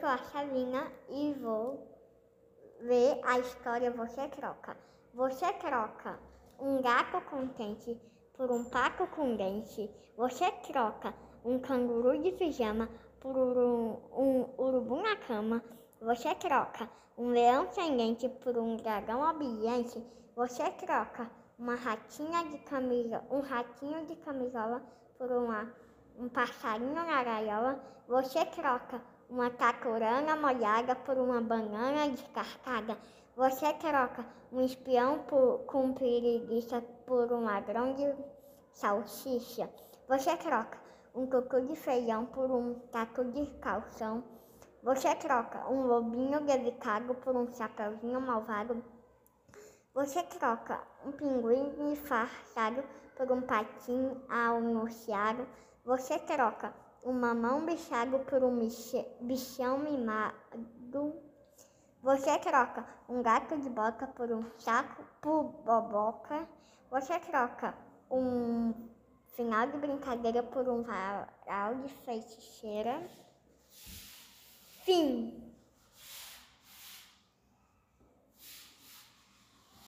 Carolina e vou ver a história Você Troca. Você troca um gato contente por um pato com dente. Você troca um canguru de pijama por um, um urubu na cama. Você troca um leão sem dente por um dragão obediente. Você troca uma ratinha de camisa, um ratinho de camisola por uma, um passarinho na gaiola. Você troca uma taturana molhada por uma banana descascada. Você troca um espião por, com preguiça por um ladrão de salsicha. Você troca um cocô de feijão por um taco de calção. Você troca um lobinho delicado por um chapeuzinho malvado. Você troca um pinguim disfarçado por um patinho anunciado. Você troca um mamão bichado por um bichão mimado. Você troca um gato de boca por um saco por boboca. Você troca um final de brincadeira por um varal de feiticeira. Fim.